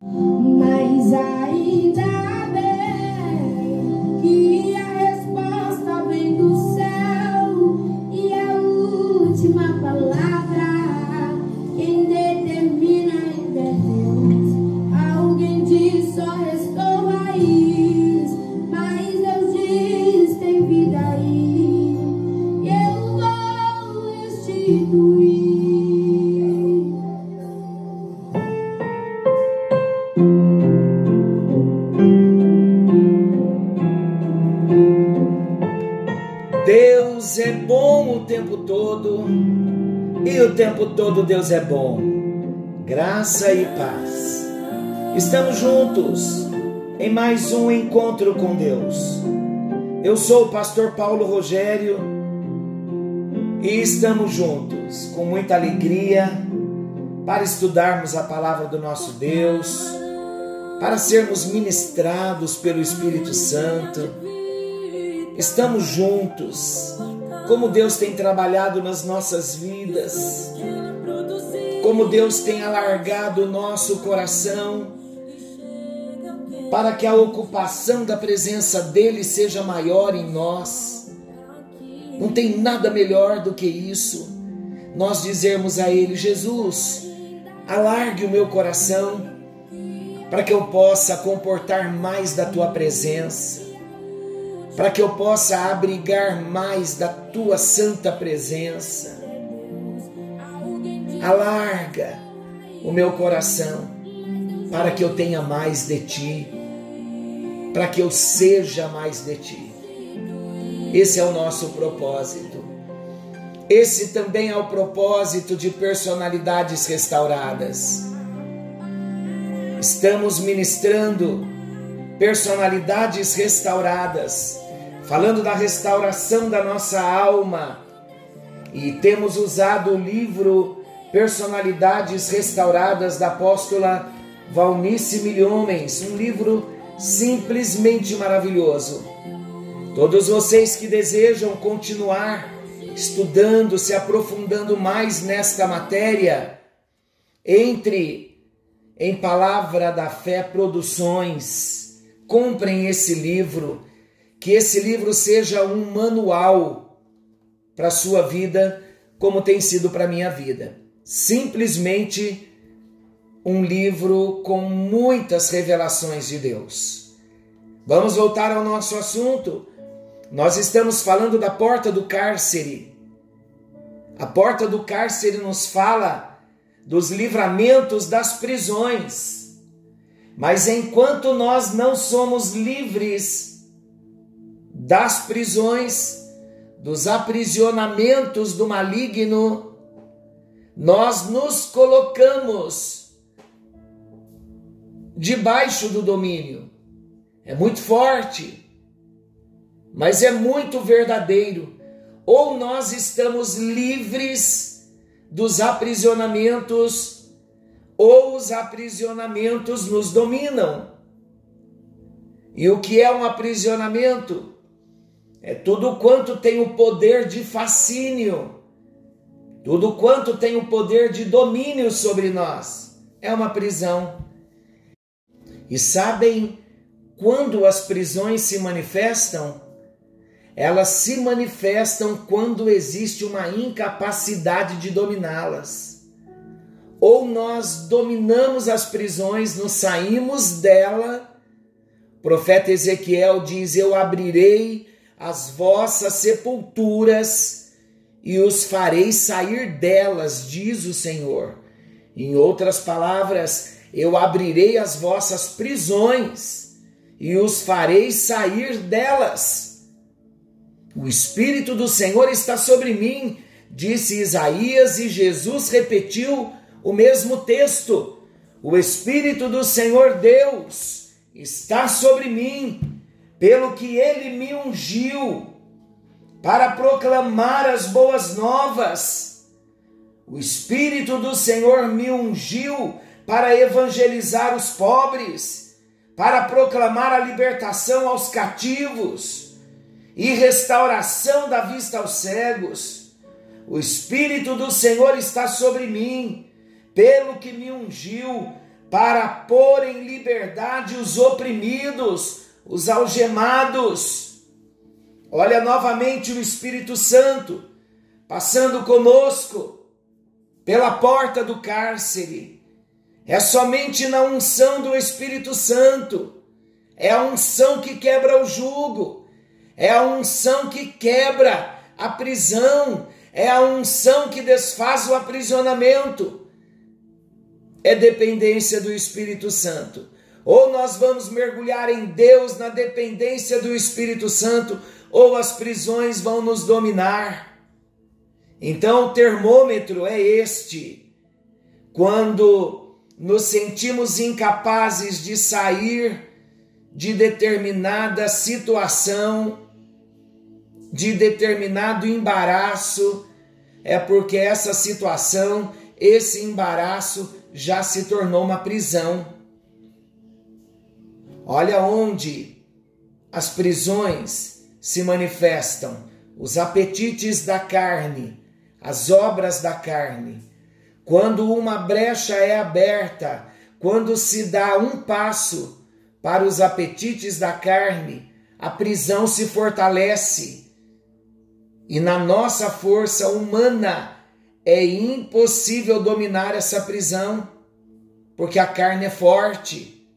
Mas ainda bem todo Deus é bom. Graça e paz. Estamos juntos em mais um encontro com Deus. Eu sou o pastor Paulo Rogério e estamos juntos com muita alegria para estudarmos a palavra do nosso Deus, para sermos ministrados pelo Espírito Santo Estamos juntos, como Deus tem trabalhado nas nossas vidas, como Deus tem alargado o nosso coração, para que a ocupação da presença dEle seja maior em nós. Não tem nada melhor do que isso. Nós dizermos a Ele: Jesus, alargue o meu coração, para que eu possa comportar mais da Tua presença para que eu possa abrigar mais da tua santa presença. Alarga o meu coração para que eu tenha mais de ti, para que eu seja mais de ti. Esse é o nosso propósito. Esse também é o propósito de personalidades restauradas. Estamos ministrando personalidades restauradas falando da restauração da nossa alma. E temos usado o livro Personalidades Restauradas da apóstola Valnice Milhomens, um livro simplesmente maravilhoso. Todos vocês que desejam continuar estudando, se aprofundando mais nesta matéria, entre em Palavra da Fé Produções, comprem esse livro que esse livro seja um manual para a sua vida, como tem sido para a minha vida. Simplesmente um livro com muitas revelações de Deus. Vamos voltar ao nosso assunto. Nós estamos falando da porta do cárcere. A porta do cárcere nos fala dos livramentos das prisões. Mas enquanto nós não somos livres das prisões, dos aprisionamentos do maligno, nós nos colocamos debaixo do domínio. É muito forte, mas é muito verdadeiro. Ou nós estamos livres dos aprisionamentos, ou os aprisionamentos nos dominam. E o que é um aprisionamento? É tudo quanto tem o poder de fascínio, tudo quanto tem o poder de domínio sobre nós. É uma prisão. E sabem quando as prisões se manifestam? Elas se manifestam quando existe uma incapacidade de dominá-las. Ou nós dominamos as prisões, nos saímos dela. O profeta Ezequiel diz: Eu abrirei as vossas sepulturas e os farei sair delas, diz o Senhor. Em outras palavras, eu abrirei as vossas prisões e os farei sair delas. O Espírito do Senhor está sobre mim, disse Isaías, e Jesus repetiu o mesmo texto. O Espírito do Senhor Deus está sobre mim pelo que ele me ungiu para proclamar as boas novas. O Espírito do Senhor me ungiu para evangelizar os pobres, para proclamar a libertação aos cativos e restauração da vista aos cegos. O Espírito do Senhor está sobre mim, pelo que me ungiu para pôr em liberdade os oprimidos, os algemados. Olha novamente o Espírito Santo passando conosco pela porta do cárcere. É somente na unção do Espírito Santo. É a unção que quebra o jugo. É a unção que quebra a prisão. É a unção que desfaz o aprisionamento é dependência do Espírito Santo. Ou nós vamos mergulhar em Deus na dependência do Espírito Santo, ou as prisões vão nos dominar. Então o termômetro é este. Quando nos sentimos incapazes de sair de determinada situação, de determinado embaraço, é porque essa situação, esse embaraço já se tornou uma prisão. Olha onde as prisões se manifestam: os apetites da carne, as obras da carne. Quando uma brecha é aberta, quando se dá um passo para os apetites da carne, a prisão se fortalece. E na nossa força humana, é impossível dominar essa prisão, porque a carne é forte.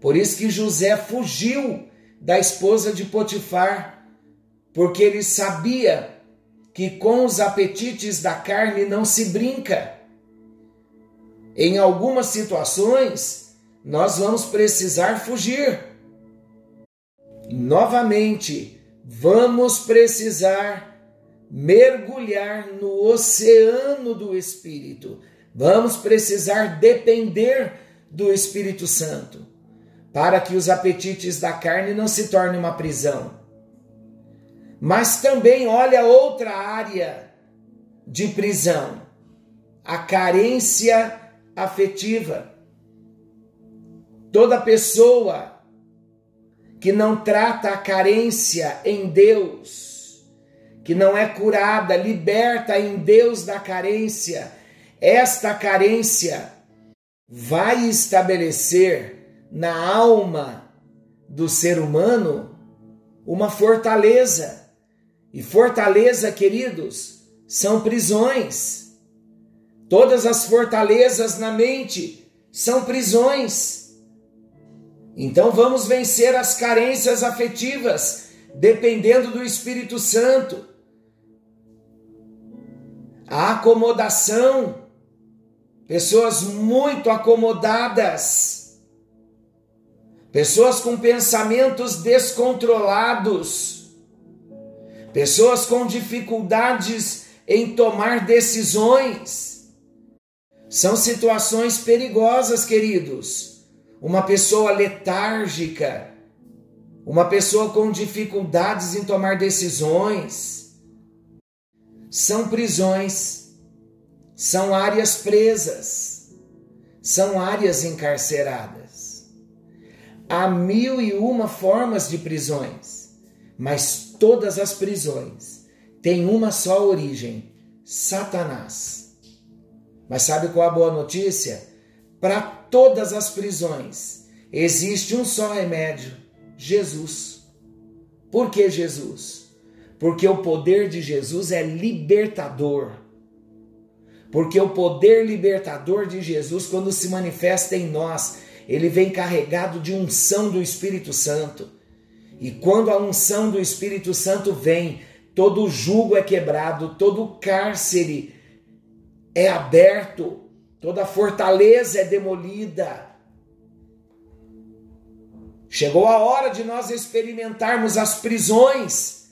Por isso que José fugiu da esposa de Potifar, porque ele sabia que com os apetites da carne não se brinca. Em algumas situações, nós vamos precisar fugir. Novamente, vamos precisar mergulhar no oceano do Espírito. Vamos precisar depender do Espírito Santo para que os apetites da carne não se tornem uma prisão. Mas também olha outra área de prisão, a carência afetiva. Toda pessoa que não trata a carência em Deus, que não é curada, liberta em Deus da carência, esta carência vai estabelecer na alma do ser humano uma fortaleza. E fortaleza, queridos, são prisões. Todas as fortalezas na mente são prisões. Então vamos vencer as carências afetivas, dependendo do Espírito Santo a acomodação, pessoas muito acomodadas, pessoas com pensamentos descontrolados, pessoas com dificuldades em tomar decisões. São situações perigosas, queridos. Uma pessoa letárgica, uma pessoa com dificuldades em tomar decisões são prisões, são áreas presas, são áreas encarceradas. Há mil e uma formas de prisões, mas todas as prisões têm uma só origem: Satanás. Mas sabe qual a boa notícia? Para todas as prisões existe um só remédio: Jesus. Por que Jesus? Porque o poder de Jesus é libertador. Porque o poder libertador de Jesus, quando se manifesta em nós, ele vem carregado de unção do Espírito Santo. E quando a unção do Espírito Santo vem, todo jugo é quebrado, todo cárcere é aberto, toda fortaleza é demolida. Chegou a hora de nós experimentarmos as prisões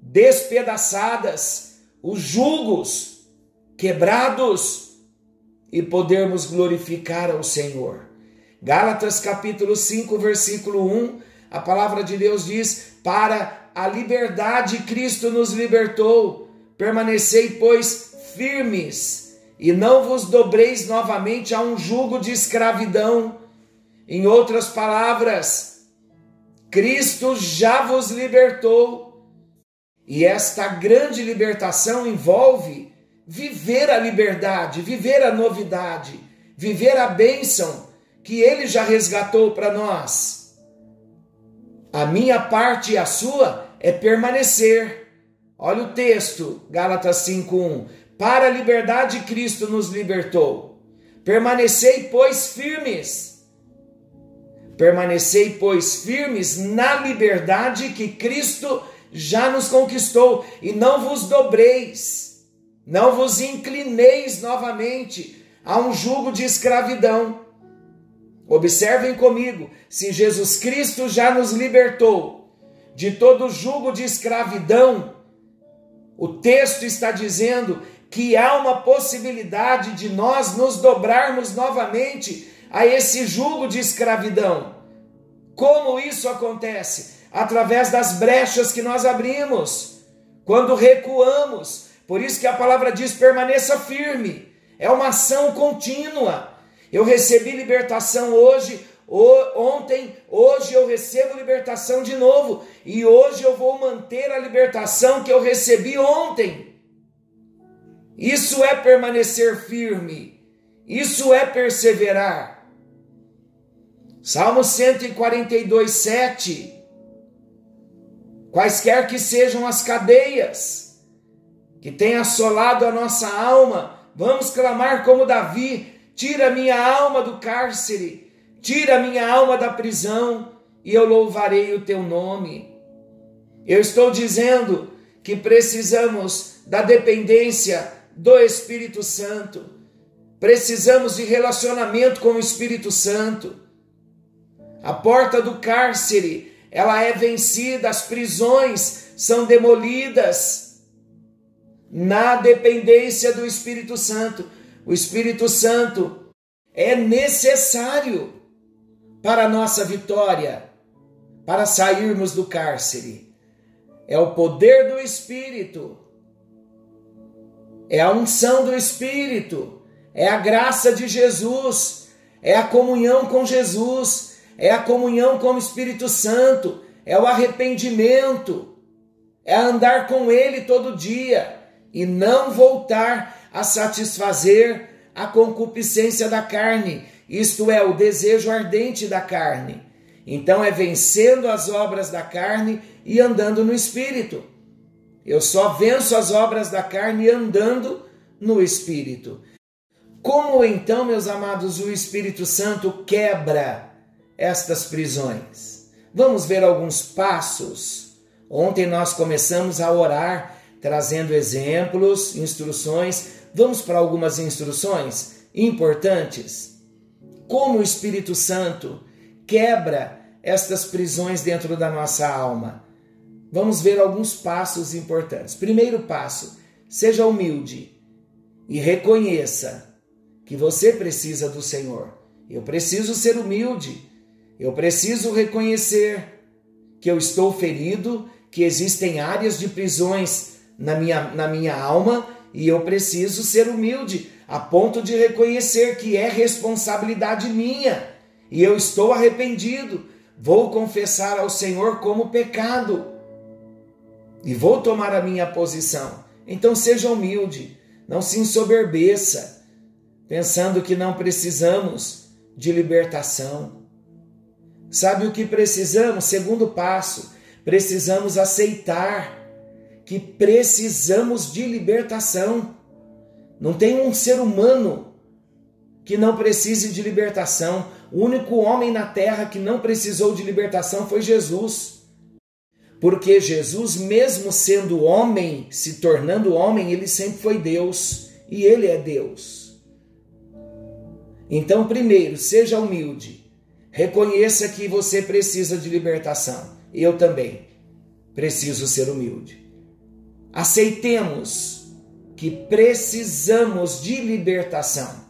despedaçadas, os julgos quebrados e podermos glorificar ao Senhor. Gálatas capítulo 5, versículo 1, a palavra de Deus diz: Para a liberdade Cristo nos libertou, permanecei, pois, firmes, e não vos dobreis novamente a um jugo de escravidão. Em outras palavras, Cristo já vos libertou e esta grande libertação envolve viver a liberdade, viver a novidade, viver a bênção, que ele já resgatou para nós. A minha parte e a sua é permanecer. Olha o texto, Gálatas 5:1. Para a liberdade Cristo nos libertou. Permanecei, pois, firmes. Permanecei, pois, firmes na liberdade que Cristo já nos conquistou, e não vos dobreis, não vos inclineis novamente a um jugo de escravidão. Observem comigo, se Jesus Cristo já nos libertou de todo jugo de escravidão, o texto está dizendo que há uma possibilidade de nós nos dobrarmos novamente a esse jugo de escravidão. Como isso acontece? Através das brechas que nós abrimos, quando recuamos. Por isso que a palavra diz: permaneça firme. É uma ação contínua. Eu recebi libertação hoje, ontem, hoje eu recebo libertação de novo, e hoje eu vou manter a libertação que eu recebi ontem. Isso é permanecer firme, isso é perseverar. Salmo 142, 7. Quaisquer que sejam as cadeias que têm assolado a nossa alma, vamos clamar como Davi: tira minha alma do cárcere, tira minha alma da prisão, e eu louvarei o teu nome. Eu estou dizendo que precisamos da dependência do Espírito Santo. Precisamos de relacionamento com o Espírito Santo. A porta do cárcere, ela é vencida, as prisões são demolidas na dependência do Espírito Santo. O Espírito Santo é necessário para a nossa vitória, para sairmos do cárcere. É o poder do Espírito é a unção do Espírito, é a graça de Jesus, é a comunhão com Jesus, é a comunhão com o Espírito Santo, é o arrependimento, é andar com Ele todo dia e não voltar a satisfazer a concupiscência da carne, isto é, o desejo ardente da carne. Então é vencendo as obras da carne e andando no Espírito. Eu só venço as obras da carne andando no Espírito. Como então, meus amados, o Espírito Santo quebra estas prisões? Vamos ver alguns passos. Ontem nós começamos a orar, trazendo exemplos, instruções. Vamos para algumas instruções importantes. Como o Espírito Santo quebra estas prisões dentro da nossa alma vamos ver alguns passos importantes. Primeiro passo: seja humilde e reconheça que você precisa do Senhor. Eu preciso ser humilde, eu preciso reconhecer que eu estou ferido, que existem áreas de prisões na minha, na minha alma e eu preciso ser humilde a ponto de reconhecer que é responsabilidade minha e eu estou arrependido. Vou confessar ao Senhor como pecado e vou tomar a minha posição. Então seja humilde, não se ensoberbeça, pensando que não precisamos de libertação. Sabe o que precisamos? Segundo passo, precisamos aceitar que precisamos de libertação. Não tem um ser humano que não precise de libertação. O único homem na terra que não precisou de libertação foi Jesus. Porque Jesus, mesmo sendo homem, se tornando homem, ele sempre foi Deus e ele é Deus. Então, primeiro, seja humilde. Reconheça que você precisa de libertação. Eu também preciso ser humilde. Aceitemos que precisamos de libertação.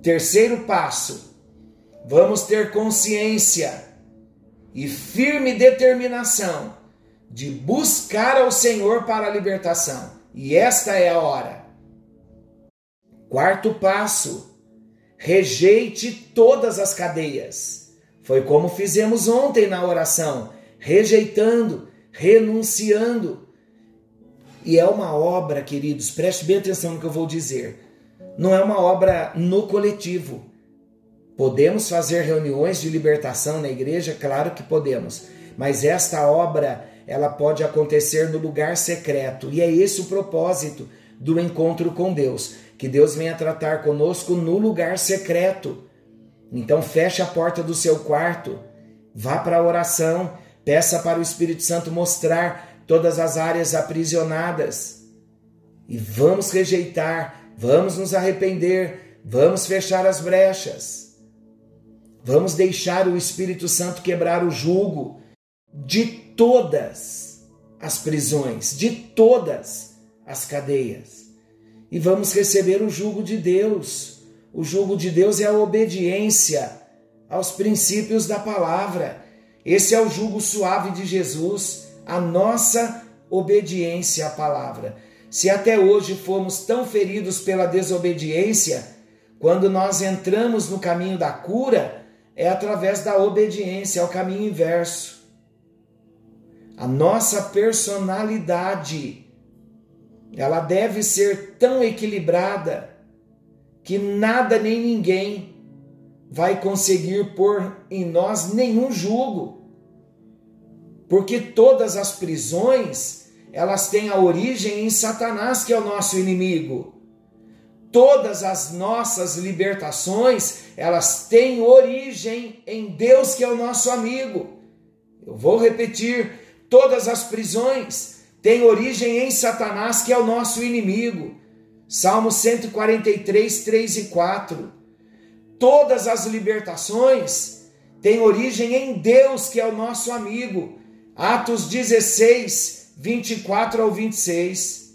Terceiro passo, vamos ter consciência e firme determinação de buscar ao Senhor para a libertação. E esta é a hora. Quarto passo: rejeite todas as cadeias. Foi como fizemos ontem na oração, rejeitando, renunciando. E é uma obra, queridos, preste bem atenção no que eu vou dizer. Não é uma obra no coletivo, Podemos fazer reuniões de libertação na igreja? Claro que podemos. Mas esta obra, ela pode acontecer no lugar secreto. E é esse o propósito do encontro com Deus. Que Deus venha tratar conosco no lugar secreto. Então feche a porta do seu quarto, vá para a oração, peça para o Espírito Santo mostrar todas as áreas aprisionadas. E vamos rejeitar, vamos nos arrepender, vamos fechar as brechas. Vamos deixar o Espírito Santo quebrar o jugo de todas as prisões, de todas as cadeias. E vamos receber o jugo de Deus. O jugo de Deus é a obediência aos princípios da palavra. Esse é o jugo suave de Jesus, a nossa obediência à palavra. Se até hoje fomos tão feridos pela desobediência, quando nós entramos no caminho da cura, é através da obediência, é o caminho inverso. A nossa personalidade, ela deve ser tão equilibrada que nada nem ninguém vai conseguir pôr em nós nenhum jugo. Porque todas as prisões, elas têm a origem em Satanás, que é o nosso inimigo todas as nossas libertações, elas têm origem em Deus, que é o nosso amigo. Eu vou repetir: todas as prisões têm origem em Satanás, que é o nosso inimigo. Salmo 143, 3 e 4. Todas as libertações têm origem em Deus, que é o nosso amigo. Atos 16, 24 ao 26.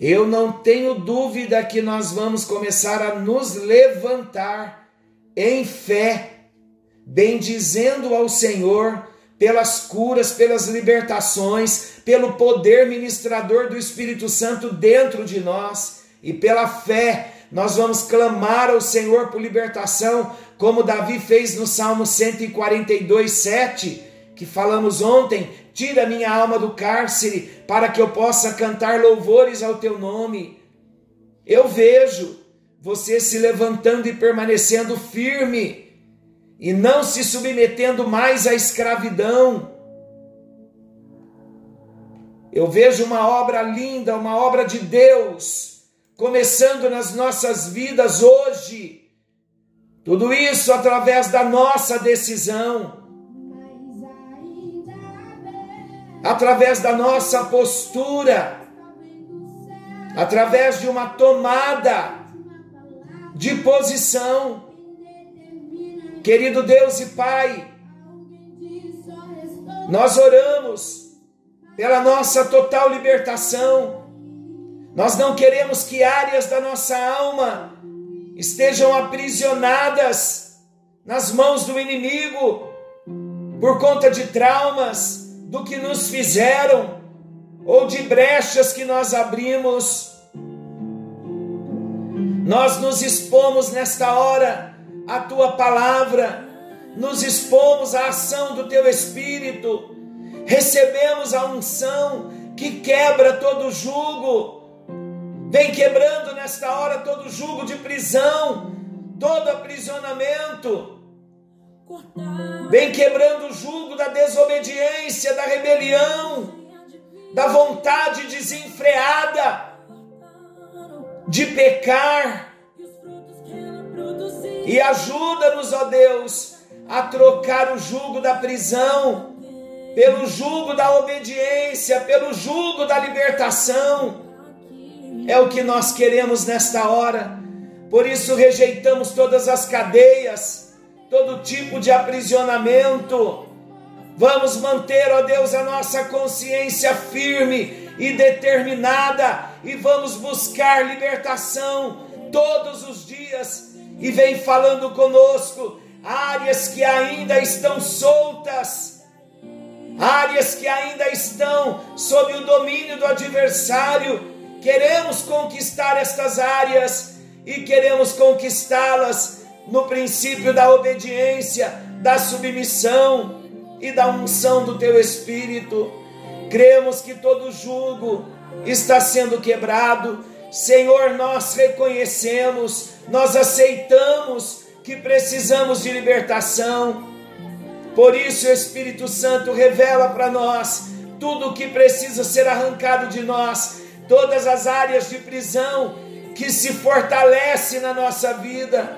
Eu não tenho dúvida que nós vamos começar a nos levantar em fé, bendizendo ao Senhor pelas curas, pelas libertações, pelo poder ministrador do Espírito Santo dentro de nós e pela fé. Nós vamos clamar ao Senhor por libertação, como Davi fez no Salmo 142, 7, que falamos ontem, Tira minha alma do cárcere para que eu possa cantar louvores ao teu nome. Eu vejo você se levantando e permanecendo firme e não se submetendo mais à escravidão. Eu vejo uma obra linda, uma obra de Deus, começando nas nossas vidas hoje. Tudo isso através da nossa decisão através da nossa postura, através de uma tomada de posição. Querido Deus e Pai, nós oramos pela nossa total libertação. Nós não queremos que áreas da nossa alma estejam aprisionadas nas mãos do inimigo por conta de traumas, do que nos fizeram ou de brechas que nós abrimos. Nós nos expomos nesta hora à tua palavra, nos expomos à ação do teu espírito, recebemos a unção que quebra todo jugo. Vem quebrando nesta hora todo jugo de prisão, todo aprisionamento Vem quebrando o jugo da desobediência, da rebelião, da vontade desenfreada de pecar. E ajuda-nos, ó Deus, a trocar o jugo da prisão pelo jugo da obediência, pelo jugo da libertação. É o que nós queremos nesta hora. Por isso rejeitamos todas as cadeias todo tipo de aprisionamento. Vamos manter, ó Deus, a nossa consciência firme e determinada e vamos buscar libertação todos os dias. E vem falando conosco áreas que ainda estão soltas, áreas que ainda estão sob o domínio do adversário. Queremos conquistar estas áreas e queremos conquistá-las no princípio da obediência, da submissão e da unção do teu Espírito. Cremos que todo jugo está sendo quebrado. Senhor, nós reconhecemos, nós aceitamos que precisamos de libertação. Por isso, o Espírito Santo revela para nós tudo o que precisa ser arrancado de nós, todas as áreas de prisão que se fortalece na nossa vida,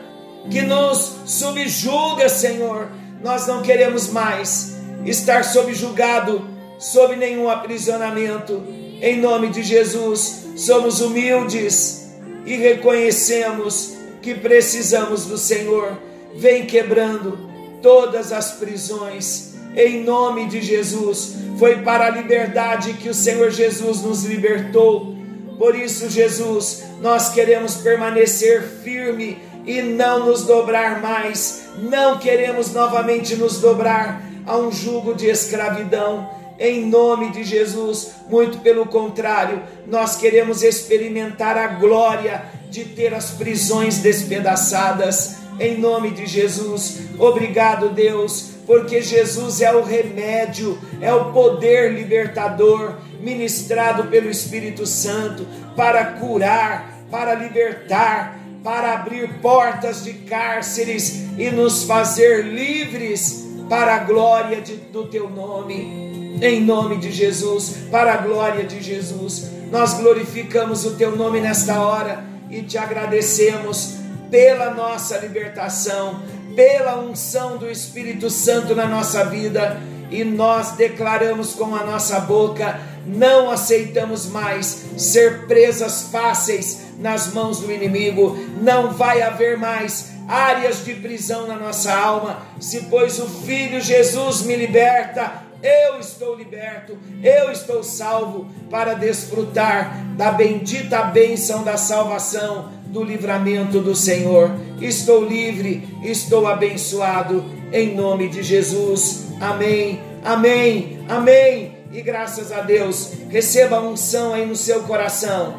que nos subjuga, Senhor. Nós não queremos mais estar subjugado sob nenhum aprisionamento. Em nome de Jesus, somos humildes e reconhecemos que precisamos do Senhor. Vem quebrando todas as prisões. Em nome de Jesus, foi para a liberdade que o Senhor Jesus nos libertou. Por isso, Jesus, nós queremos permanecer firme e não nos dobrar mais. Não queremos novamente nos dobrar a um jugo de escravidão. Em nome de Jesus, muito pelo contrário, nós queremos experimentar a glória de ter as prisões despedaçadas. Em nome de Jesus, obrigado, Deus, porque Jesus é o remédio, é o poder libertador ministrado pelo Espírito Santo para curar, para libertar, para abrir portas de cárceres e nos fazer livres para a glória de, do teu nome. Em nome de Jesus, para a glória de Jesus, nós glorificamos o teu nome nesta hora e te agradecemos pela nossa libertação, pela unção do Espírito Santo na nossa vida. E nós declaramos com a nossa boca: não aceitamos mais ser presas fáceis nas mãos do inimigo, não vai haver mais áreas de prisão na nossa alma, se pois o Filho Jesus me liberta, eu estou liberto, eu estou salvo para desfrutar da bendita bênção da salvação, do livramento do Senhor. Estou livre, estou abençoado, em nome de Jesus. Amém, amém, amém. E graças a Deus, receba a unção aí no seu coração.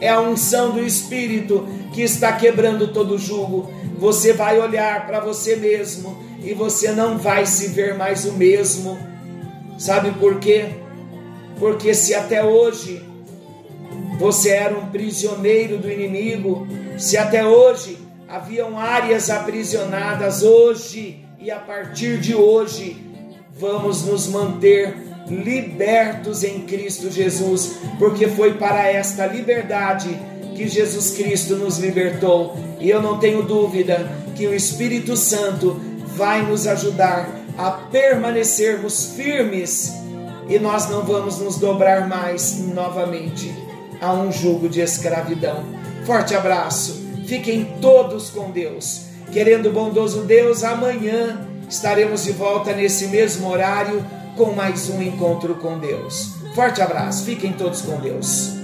É a unção do Espírito que está quebrando todo jugo. Você vai olhar para você mesmo e você não vai se ver mais o mesmo. Sabe por quê? Porque se até hoje você era um prisioneiro do inimigo, se até hoje haviam áreas aprisionadas, hoje e a partir de hoje vamos nos manter libertos em Cristo Jesus, porque foi para esta liberdade que Jesus Cristo nos libertou. E eu não tenho dúvida que o Espírito Santo vai nos ajudar a permanecermos firmes e nós não vamos nos dobrar mais novamente a um jugo de escravidão. Forte abraço, fiquem todos com Deus. Querendo bondoso Deus, amanhã estaremos de volta nesse mesmo horário com mais um encontro com Deus. Forte abraço, fiquem todos com Deus.